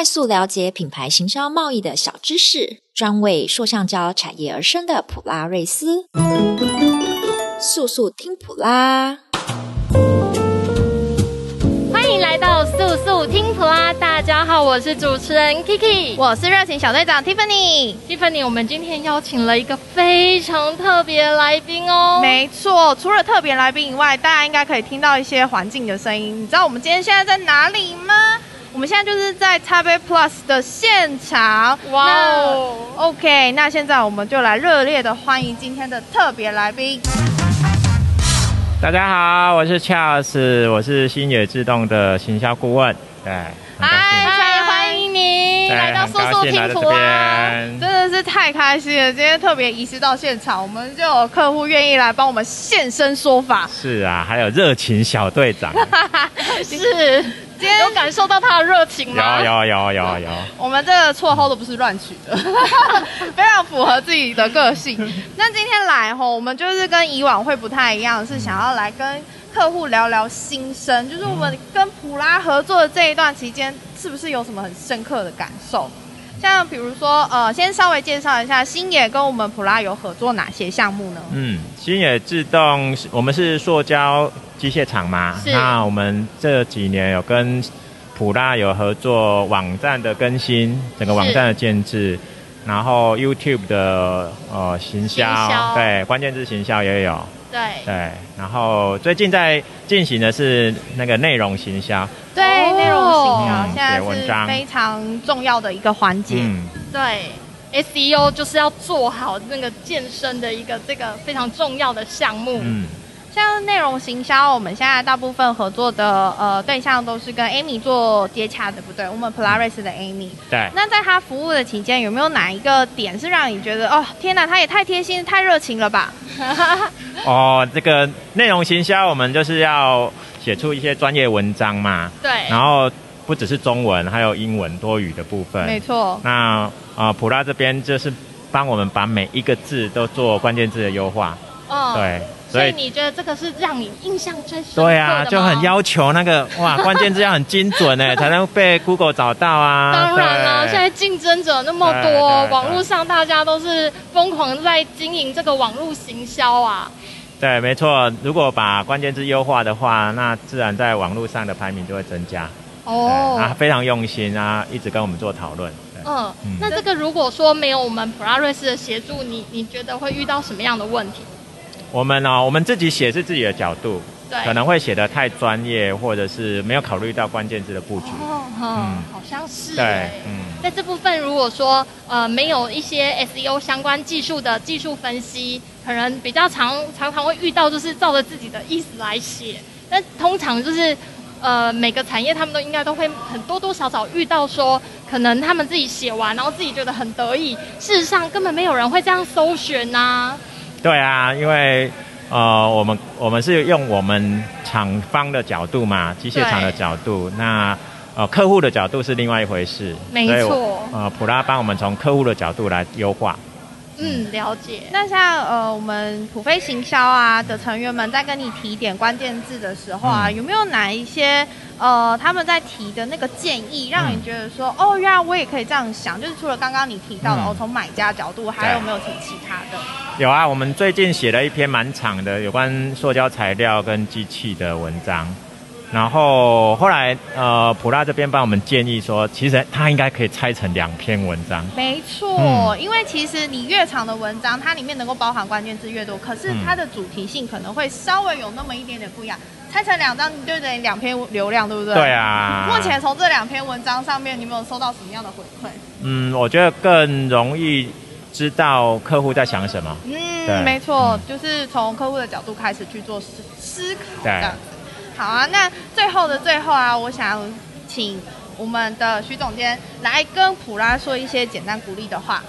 快速了解品牌行销贸易的小知识，专为塑橡胶产业而生的普拉瑞斯，速速听普拉。欢迎来到速速听普拉，大家好，我是主持人 Kiki，我是热情小队长 Tiffany。Tiffany，我们今天邀请了一个非常特别的来宾哦。没错，除了特别来宾以外，大家应该可以听到一些环境的声音。你知道我们今天现在在哪里吗？我们现在就是在 Taipei Plus 的现场，哇哦！OK，那现在我们就来热烈的欢迎今天的特别来宾。大家好，我是 Charles，我是星野自动的行销顾问。对，嗨，欢迎你来到速速拼图啊，真的是太开心了！今天特别移师到现场，我们就有客户愿意来帮我们现身说法。是啊，还有热情小队长，是。今天有感受到他的热情吗？有有有有有。我们这个绰号都不是乱取的，非常符合自己的个性。那今天来吼，我们就是跟以往会不太一样，是想要来跟客户聊聊心声，就是我们跟普拉合作的这一段期间，是不是有什么很深刻的感受？像比如说，呃，先稍微介绍一下星野跟我们普拉有合作哪些项目呢？嗯，星野自动，我们是塑胶机械厂嘛。那我们这几年有跟普拉有合作网站的更新，整个网站的建制，然后 YouTube 的呃行销，行销对，关键字行销也有。对对，然后最近在进行的是那个内容行销，对，内容行销、嗯、现在是非常重要的一个环节。嗯，对，SEO 就是要做好那个健身的一个这个非常重要的项目。嗯。像内容行销，我们现在大部分合作的呃对象都是跟 Amy 做接洽的，不对？我们 Polaris 的 Amy。对。那在他服务的期间，有没有哪一个点是让你觉得哦，天哪，他也太贴心、太热情了吧？哦，这个内容行销，我们就是要写出一些专业文章嘛。对。然后不只是中文，还有英文多语的部分。没错。那啊、呃，普拉这边就是帮我们把每一个字都做关键字的优化。嗯。对。所以你觉得这个是让你印象最深？对啊，就很要求那个哇，关键字要很精准哎，才能被 Google 找到啊。当然了，现在竞争者那么多，网络上大家都是疯狂在经营这个网络行销啊。对，没错。如果把关键字优化的话，那自然在网络上的排名就会增加。哦，啊，非常用心啊，一直跟我们做讨论。嗯，那这个如果说没有我们普拉瑞斯的协助，你你觉得会遇到什么样的问题？我们呢、哦，我们自己写是自己的角度，对，可能会写的太专业，或者是没有考虑到关键字的布局。哦，嗯，好像是。对，嗯，在这部分，如果说呃没有一些 SEO 相关技术的技术分析，可能比较常常常会遇到，就是照着自己的意思来写。但通常就是呃每个产业他们都应该都会很多多少少遇到说，可能他们自己写完，然后自己觉得很得意，事实上根本没有人会这样搜寻呐、啊。对啊，因为呃，我们我们是用我们厂方的角度嘛，机械厂的角度，那呃客户的角度是另外一回事。没错。呃，普拉帮我们从客户的角度来优化。嗯，了解。那像呃，我们普飞行销啊的成员们在跟你提点关键字的时候啊，嗯、有没有哪一些呃他们在提的那个建议，让你觉得说，嗯、哦，原来我也可以这样想？就是除了刚刚你提到的，嗯、哦，从买家角度，还有没有提其他的？有啊，我们最近写了一篇蛮长的有关塑胶材料跟机器的文章。然后后来，呃，普拉这边帮我们建议说，其实它应该可以拆成两篇文章。没错，嗯、因为其实你越长的文章，它里面能够包含关键字越多，可是它的主题性可能会稍微有那么一点点不一样。拆成两张，你就等于两篇流量，对不对？对啊。目前从这两篇文章上面，你有没有收到什么样的回馈？嗯，我觉得更容易知道客户在想什么。嗯，对没错，嗯、就是从客户的角度开始去做思思考，这样子。好啊，那最后的最后啊，我想请我们的徐总监来跟普拉说一些简单鼓励的话。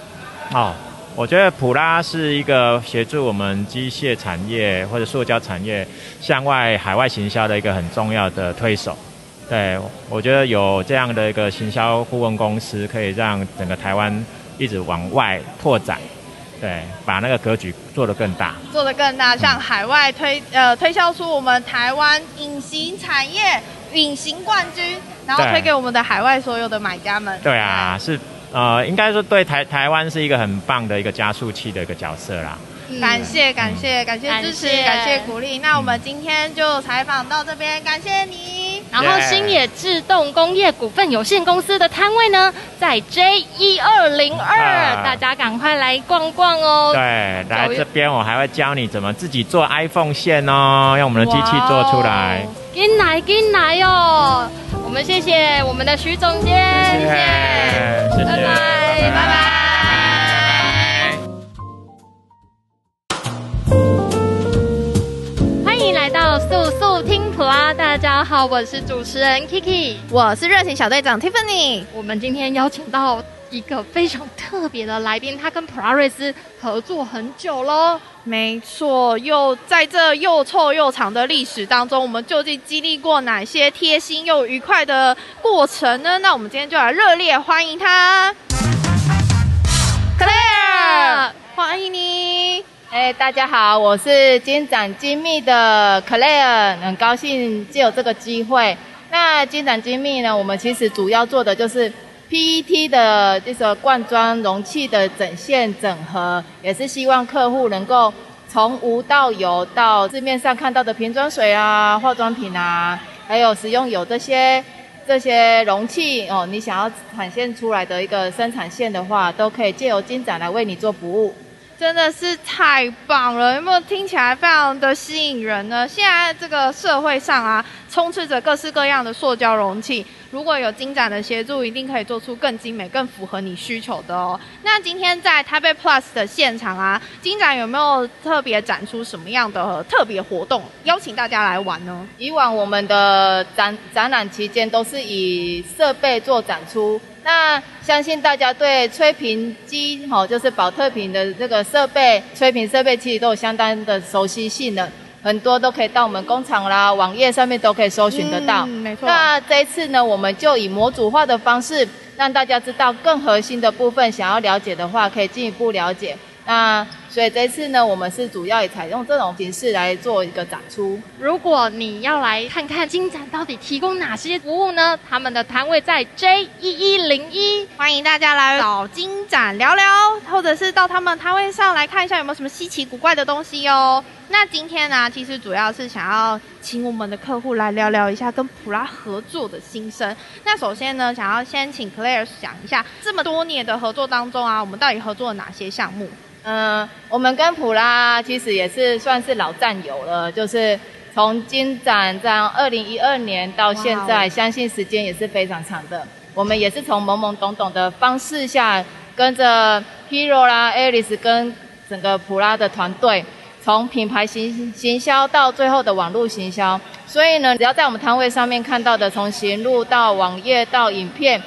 哦，我觉得普拉是一个协助我们机械产业或者塑胶产业向外海外行销的一个很重要的推手。对，我觉得有这样的一个行销顾问公司，可以让整个台湾一直往外拓展。对，把那个格局做得更大，做得更大，向海外推、嗯、呃推销出我们台湾隐形产业隐形冠军然后推给我们的海外所有的买家们。对啊，是呃，应该说对台台湾是一个很棒的一个加速器的一个角色啦。嗯、感谢感谢感谢支持，感谢，感谢鼓励。那我们今天就采访到这边，感谢你。然后新野自动工业股份有限公司的摊位呢，在 J 一二零二，大家赶快来逛逛哦。对，来这边我还会教你怎么自己做 iPhone 线哦，用我们的机器做出来。进来进来哦，我们谢谢我们的徐总监，谢谢，谢谢，拜拜，拜拜。拜拜速速听普拉，大家好，我是主持人 Kiki，我是热情小队长 Tiffany。我们今天邀请到一个非常特别的来宾，他跟普拉瑞斯合作很久了。没错，又在这又臭又长的历史当中，我们究竟经历过哪些贴心又愉快的过程呢？那我们今天就来热烈欢迎他，Claire，欢迎你。哎，大家好，我是金展精密的 Claire，很高兴借有这个机会。那金展精密呢，我们其实主要做的就是 PET 的这个罐装容器的整线整合，也是希望客户能够从无到有，到市面上看到的瓶装水啊、化妆品啊，还有使用有这些这些容器哦，你想要产线出来的一个生产线的话，都可以借由金展来为你做服务。真的是太棒了，有没有听起来非常的吸引人呢？现在这个社会上啊，充斥着各式各样的塑胶容器，如果有精展的协助，一定可以做出更精美、更符合你需求的哦。那今天在台北 Plus 的现场啊，金展有没有特别展出什么样的特别活动，邀请大家来玩呢？以往我们的展展览期间都是以设备做展出。那相信大家对吹瓶机，吼，就是保特瓶的这个设备，吹瓶设备其实都有相当的熟悉性了，很多都可以到我们工厂啦、网页上面都可以搜寻得到。嗯，没错。那这一次呢，我们就以模组化的方式，让大家知道更核心的部分，想要了解的话，可以进一步了解。那所以这次呢，我们是主要也采用这种形式来做一个展出。如果你要来看看金展到底提供哪些服务呢？他们的摊位在 J 一一零一，欢迎大家来找金展聊聊，或者是到他们摊位上来看一下有没有什么稀奇古怪的东西哦。那今天呢，其实主要是想要请我们的客户来聊聊一下跟普拉合作的心声。那首先呢，想要先请 Claire 讲一下，这么多年的合作当中啊，我们到底合作了哪些项目？嗯，我们跟普拉其实也是算是老战友了，就是从金展这样二零一二年到现在，相信时间也是非常长的。我们也是从懵懵懂懂的方式下，跟着 Hero 啦、Alice 跟整个普拉的团队，从品牌行行销到最后的网络行销。所以呢，只要在我们摊位上面看到的，从行路到网页到影片。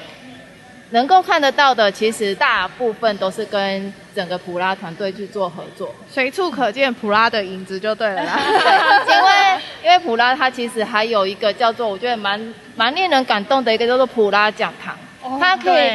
能够看得到的，其实大部分都是跟整个普拉团队去做合作，随处可见普拉的影子就对了啦。因为因为普拉它其实还有一个叫做我觉得蛮蛮令人感动的一个叫做普拉讲堂，它可以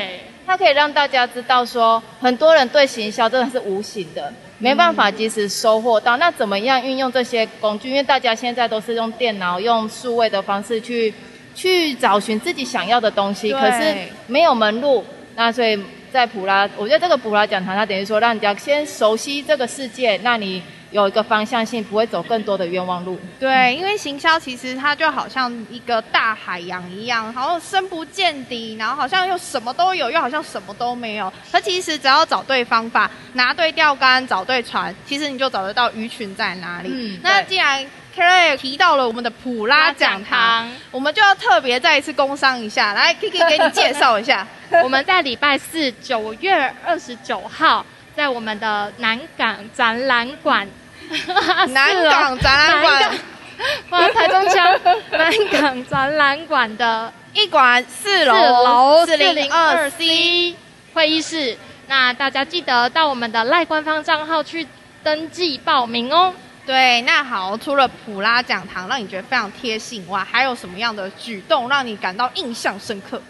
它可以让大家知道说，很多人对行销真的是无形的，没办法及时收获到。那怎么样运用这些工具？因为大家现在都是用电脑、用数位的方式去。去找寻自己想要的东西，可是没有门路。那所以在普拉，我觉得这个普拉讲堂，它等于说让人家先熟悉这个世界，那你有一个方向性，不会走更多的冤枉路。对，因为行销其实它就好像一个大海洋一样，好像深不见底，然后好像又什么都有，又好像什么都没有。它其实只要找对方法，拿对钓竿，找对船，其实你就找得到鱼群在哪里。嗯，那既然 Claire 提到了我们的普拉讲堂，我们就要特别再一次工商一下，来 Kiki 给你介绍一下。我们在礼拜四九月二十九号，在我们的南港展览馆，南港展览馆，哇，台中腔，南港展览馆的一馆四楼四楼四零二 C 会议室。那大家记得到我们的赖官方账号去登记报名哦。对，那好，除了普拉讲堂让你觉得非常贴心外，还有什么样的举动让你感到印象深刻？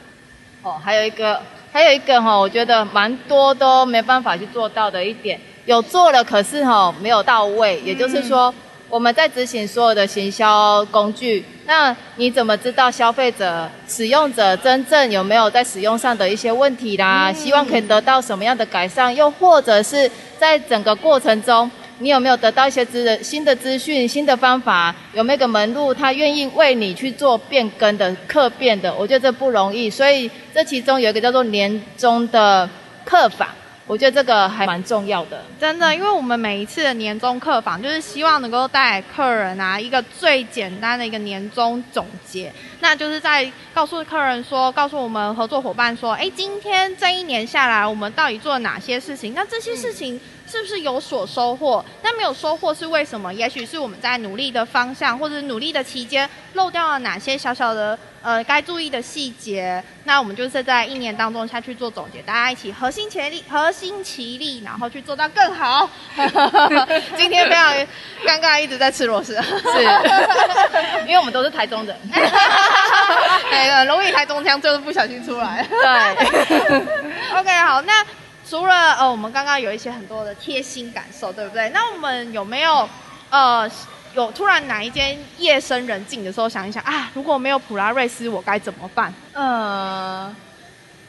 哦，还有一个，还有一个哈，我觉得蛮多都没办法去做到的一点，有做了，可是哈没有到位。也就是说，我们在执行所有的行销工具，那你怎么知道消费者、使用者真正有没有在使用上的一些问题啦？希望可以得到什么样的改善？又或者是在整个过程中，你有没有得到一些资新的资讯、新的方法？有没有个门路，他愿意为你去做变更的、客变的？我觉得这不容易，所以这其中有一个叫做年终的客访。我觉得这个还蛮重要的，真的，因为我们每一次的年终客访，就是希望能够带给客人啊一个最简单的一个年终总结，那就是在告诉客人说，告诉我们合作伙伴说，哎，今天这一年下来，我们到底做了哪些事情？那这些事情是不是有所收获？但没有收获是为什么？也许是我们在努力的方向，或者努力的期间漏掉了哪些小小的。呃，该注意的细节，那我们就是在一年当中下去做总结，大家一起合心协力，合心齐力，然后去做到更好。今天非常尴尬，一直在吃螺丝，是，因为我们都是台中人，对，很容易台中腔就是不小心出来。对，OK，好，那除了呃，我们刚刚有一些很多的贴心感受，对不对？那我们有没有呃？有突然哪一间夜深人静的时候，想一想啊，如果没有普拉瑞斯，我该怎么办？呃，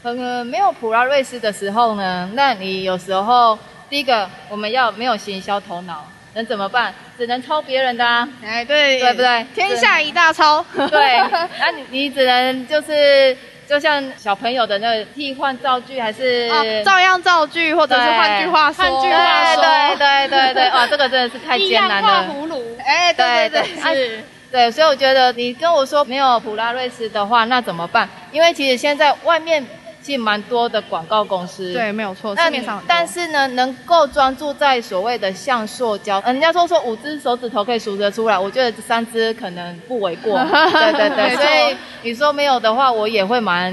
呃，没有普拉瑞斯的时候呢，那你有时候第一个我们要没有行销头脑，能怎么办？只能抄别人的啊，哎，对，对不对？天下一大抄，对，那你你只能就是。就像小朋友的那个替换造句，还是、哦、照样造句，或者是换句话说，换句话说，对对对对，哇，这个真的是太艰难了。葫芦，哎，对对对，是、啊，对，所以我觉得你跟我说没有普拉瑞斯的话，那怎么办？因为其实现在外面。其实蛮多的广告公司，对，没有错，市面上。但是呢，能够专注在所谓的橡塑胶，人家说说五只手指头可以数得出来，我觉得这三只可能不为过。对对对，所以你说没有的话，我也会蛮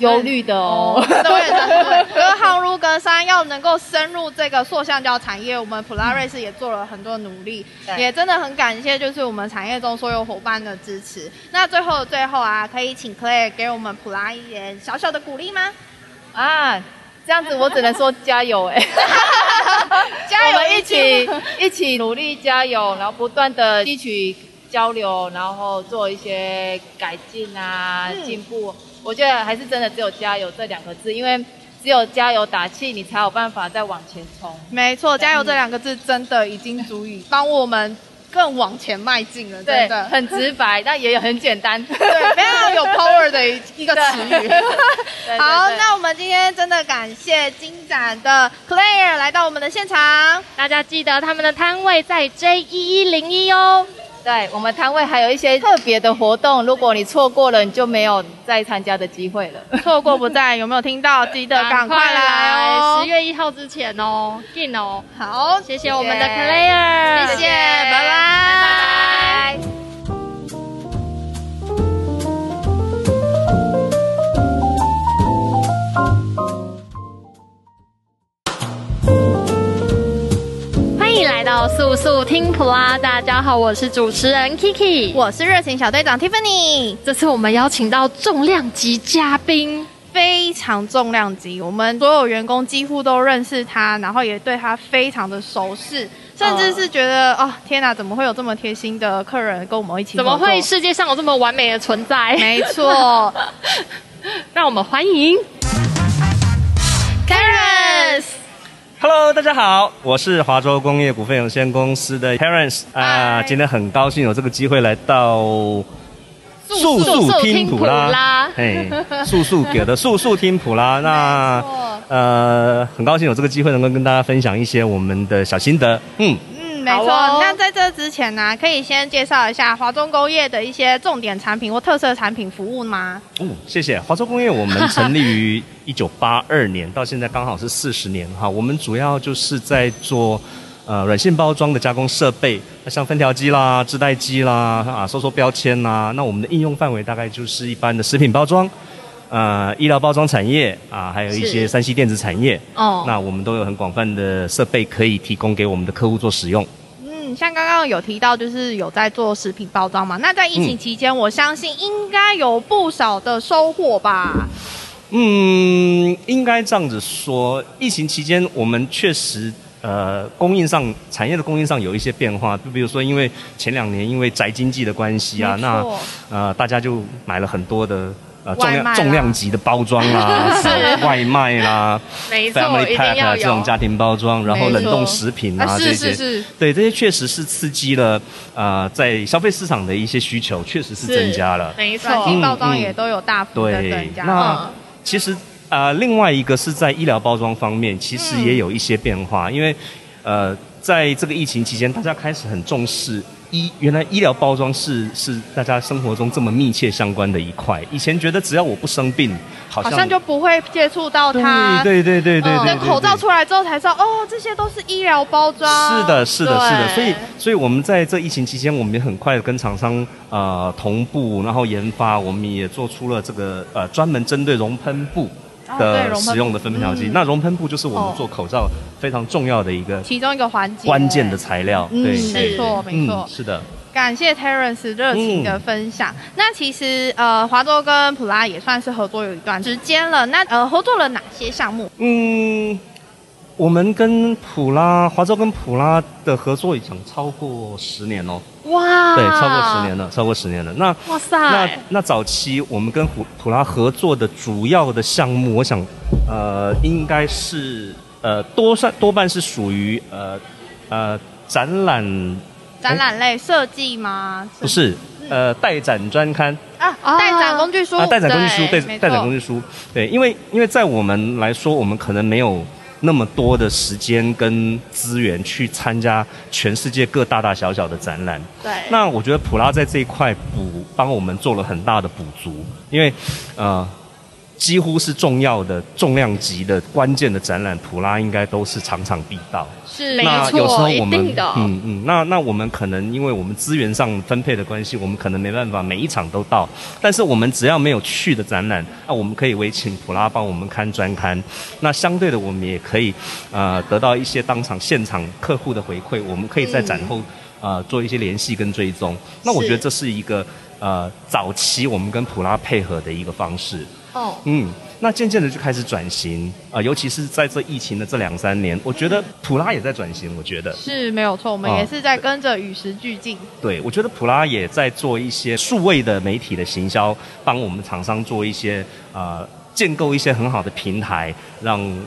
忧虑的哦。对对对，隔行如隔山，要能够深入这个塑橡胶产业，我们普拉瑞斯也做了很多努力，也真的很感谢，就是我们产业中所有伙伴的支持。那最后最后啊，可以请 Claire 给我们普拉一点小小的鼓励吗？啊，这样子我只能说加油哎！加油，我们一起一起努力加油，然后不断的吸取交流，然后做一些改进啊，进步。我觉得还是真的只有加油这两个字，因为只有加油打气，你才有办法再往前冲。没错，加油这两个字真的已经足以帮我们。更往前迈进了，真的。很直白，但也有很简单，对，非常有 power 的一个词语。好，那我们今天真的感谢金盏的 Claire 来到我们的现场，大家记得他们的摊位在 J 一一零一哦。对，我们摊位还有一些特别的活动，如果你错过了，你就没有再参加的机会了。错过不再，有没有听到？记得赶快来哦，十月一号之前哦，进哦。好，谢谢我们的 Claire，谢谢，拜拜，拜拜。到速速听普啦，大家好，我是主持人 Kiki，我是热情小队长 Tiffany。这次我们邀请到重量级嘉宾，非常重量级，我们所有员工几乎都认识他，然后也对他非常的熟识，甚至是觉得、呃、哦，天哪，怎么会有这么贴心的客人跟我们一起？怎么会世界上有这么完美的存在？没错，让我们欢迎 Hello，大家好，我是华州工业股份有限公司的 Terence 啊，今天很高兴有这个机会来到素素听普拉，哎，素素给的素素听普拉，那呃，很高兴有这个机会能够跟大家分享一些我们的小心得，嗯。没错，哦、那在这之前呢、啊，可以先介绍一下华中工业的一些重点产品或特色产品服务吗？嗯，谢谢。华中工业我们成立于一九八二年，到现在刚好是四十年哈。我们主要就是在做呃软性包装的加工设备，像分条机啦、织带机啦啊、收缩标签啦。那我们的应用范围大概就是一般的食品包装。呃，医疗包装产业啊，还有一些山西电子产业哦，那我们都有很广泛的设备可以提供给我们的客户做使用。嗯，像刚刚有提到，就是有在做食品包装嘛？那在疫情期间，嗯、我相信应该有不少的收获吧？嗯，应该这样子说，疫情期间我们确实。呃供应上产业的供应上有一些变化，就比如说因为前两年因为宅经济的关系啊，那呃大家就买了很多的。呃，重量重量级的包装啦，是外卖啦，，Family Pack 啊，这种家庭包装，然后冷冻食品啊，这些，对，这些确实是刺激了呃，在消费市场的一些需求，确实是增加了，没错，包装也都有大幅的增加。那其实呃，另外一个是在医疗包装方面，其实也有一些变化，因为呃，在这个疫情期间，大家开始很重视。医原来医疗包装是是大家生活中这么密切相关的一块。以前觉得只要我不生病，好像，好像就不会接触到它。对对对对对。等口罩出来之后才知道，哦，这些都是医疗包装。是的，是的，是的。所以，所以我们在这疫情期间，我们也很快的跟厂商呃同步，然后研发，我们也做出了这个呃专门针对熔喷布。的使用的分配剂，那熔喷布就是我们做口罩非常重要的一个其中一个环节，关键的材料。对，没错，没错，是的。感谢 Terence 热情的分享。那其实呃，华州跟普拉也算是合作有一段时间了。那呃，合作了哪些项目？嗯。我们跟普拉华州跟普拉的合作已经超过十年了。哇！对，超过十年了，超过十年了。那哇塞！那那早期我们跟普普拉合作的主要的项目，我想，呃，应该是呃多算多半是属于呃呃展览展览类设计吗？不是，呃带展专刊啊，带展工具书啊，带展工具书，对，带展工具书，对，因为因为在我们来说，我们可能没有。那么多的时间跟资源去参加全世界各大大小小的展览，对，那我觉得普拉在这一块补帮我们做了很大的补足，因为呃。几乎是重要的重量级的关键的展览，普拉应该都是场场必到。是，那有时候我们，嗯嗯，那那我们可能因为我们资源上分配的关系，我们可能没办法每一场都到。但是我们只要没有去的展览，那我们可以委请普拉帮我们看专刊。那相对的，我们也可以呃得到一些当场现场客户的回馈，我们可以在展后呃做一些联系跟追踪。那我觉得这是一个呃早期我们跟普拉配合的一个方式。哦，嗯，那渐渐的就开始转型啊、呃，尤其是在这疫情的这两三年，我觉得普拉也在转型。我觉得是没有错，我们也是在跟着与时俱进。对，我觉得普拉也在做一些数位的媒体的行销，帮我们厂商做一些呃建构一些很好的平台，让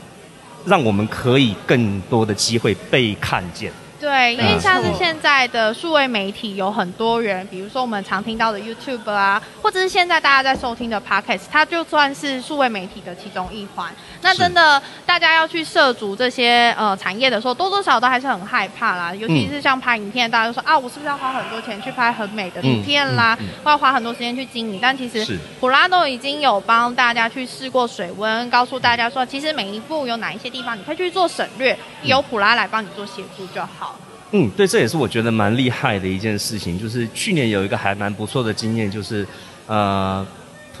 让我们可以更多的机会被看见。对，因为像是现在的数位媒体有很多人，比如说我们常听到的 YouTube 啊，或者是现在大家在收听的 Podcast，它就算是数位媒体的其中一环。那真的，大家要去涉足这些呃产业的时候，多多少少都还是很害怕啦。尤其是像拍影片，大家都说啊，我是不是要花很多钱去拍很美的影片啦，或要花很多时间去经营？但其实普拉都已经有帮大家去试过水温，告诉大家说，其实每一步有哪一些地方你可以去做省略，由普拉来帮你做协助就好。嗯，对，这也是我觉得蛮厉害的一件事情。就是去年有一个还蛮不错的经验，就是呃，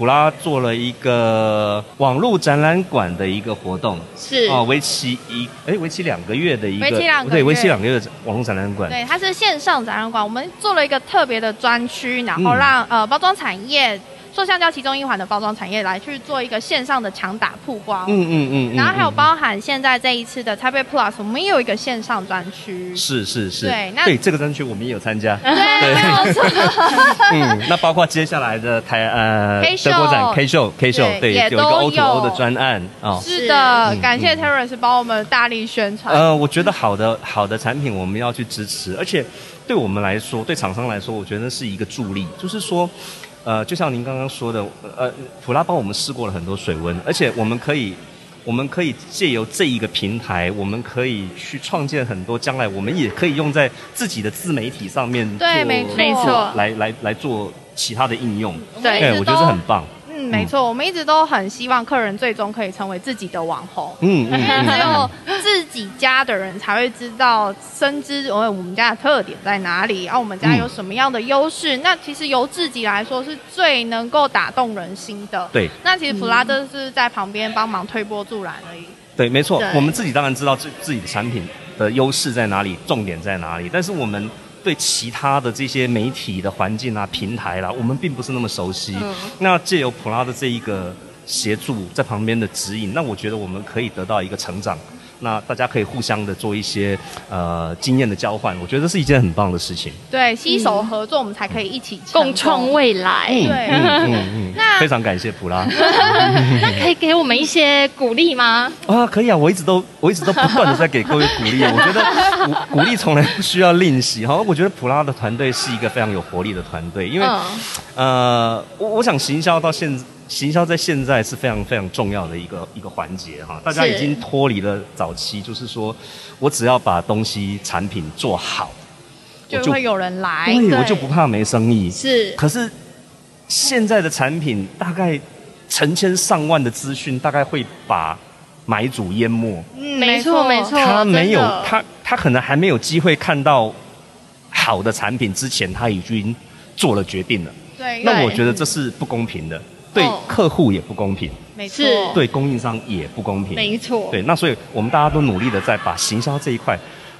普拉做了一个网络展览馆的一个活动，是啊，为期一哎，为期两个月的一个，为期两对，为期两个月的网络展览馆。对，它是线上展览馆，我们做了一个特别的专区，然后让、嗯、呃包装产业。塑橡胶其中一环的包装产业来去做一个线上的强打曝光，嗯嗯嗯，然后还有包含现在这一次的 Taipei Plus，我们也有一个线上专区，是是是，对，那对这个专区我们也有参加，对，没有错，嗯，那包括接下来的台呃德国展 K Show K Show，对，有一个 O to O 的专案啊，是的，感谢 Terence 帮我们大力宣传，呃，我觉得好的好的产品我们要去支持，而且对我们来说，对厂商来说，我觉得是一个助力，就是说。呃，就像您刚刚说的，呃，普拉帮我们试过了很多水温，而且我们可以，我们可以借由这一个平台，我们可以去创建很多将来我们也可以用在自己的自媒体上面，对，没错，来来来做其他的应用，对，对，我觉得这很棒。没错，我们一直都很希望客人最终可以成为自己的网红。嗯嗯，只有自己家的人才会知道，深知我们家的特点在哪里，然后我们家有什么样的优势。嗯、那其实由自己来说是最能够打动人心的。对，那其实普拉都是在旁边帮忙推波助澜而已。对，没错，我们自己当然知道自自己的产品的优势在哪里，重点在哪里，但是我们。对其他的这些媒体的环境啊、平台啦、啊，我们并不是那么熟悉。嗯、那借由普拉的这一个协助，在旁边的指引，那我觉得我们可以得到一个成长。那大家可以互相的做一些呃经验的交换，我觉得这是一件很棒的事情。对，携手合作，我们才可以一起共创未来。嗯、对，嗯嗯嗯，那非常感谢普拉。那可以给我们一些鼓励吗？啊，可以啊，我一直都我一直都不断的在给各位鼓励。我觉得鼓鼓励从来不需要吝惜哈。我觉得普拉的团队是一个非常有活力的团队，因为、嗯、呃，我我想行销到现行销在现在是非常非常重要的一个一个环节哈。大家已经脱离了早期，就是说我只要把东西产品做好，就会有人来，对，对我就不怕没生意。是，可是现在的产品大概。成千上万的资讯，大概会把买主淹没。嗯，没错没错。他没有，他他可能还没有机会看到好的产品之前，他已经做了决定了。对。那我觉得这是不公平的，对客户也不公平。没错。对供应商也不公平。没错。对，那所以我们大家都努力的在把行销这一块，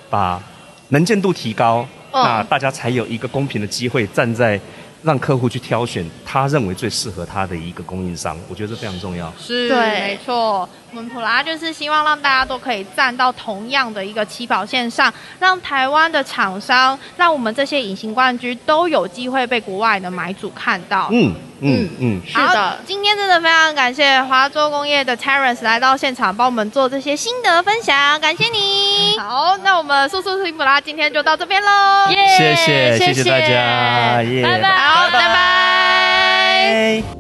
把能见度提高，那大家才有一个公平的机会站在。让客户去挑选他认为最适合他的一个供应商，我觉得这非常重要。是，对，没错。我们普拉就是希望让大家都可以站到同样的一个起跑线上，让台湾的厂商，让我们这些隐形冠军都有机会被国外的买主看到。嗯嗯嗯，是的。今天真的非常感谢华州工业的 Terence 来到现场帮我们做这些心得分享，感谢你。好，那我们速速听普拉今天就到这边喽。谢谢，谢谢大家，拜拜。好，拜拜。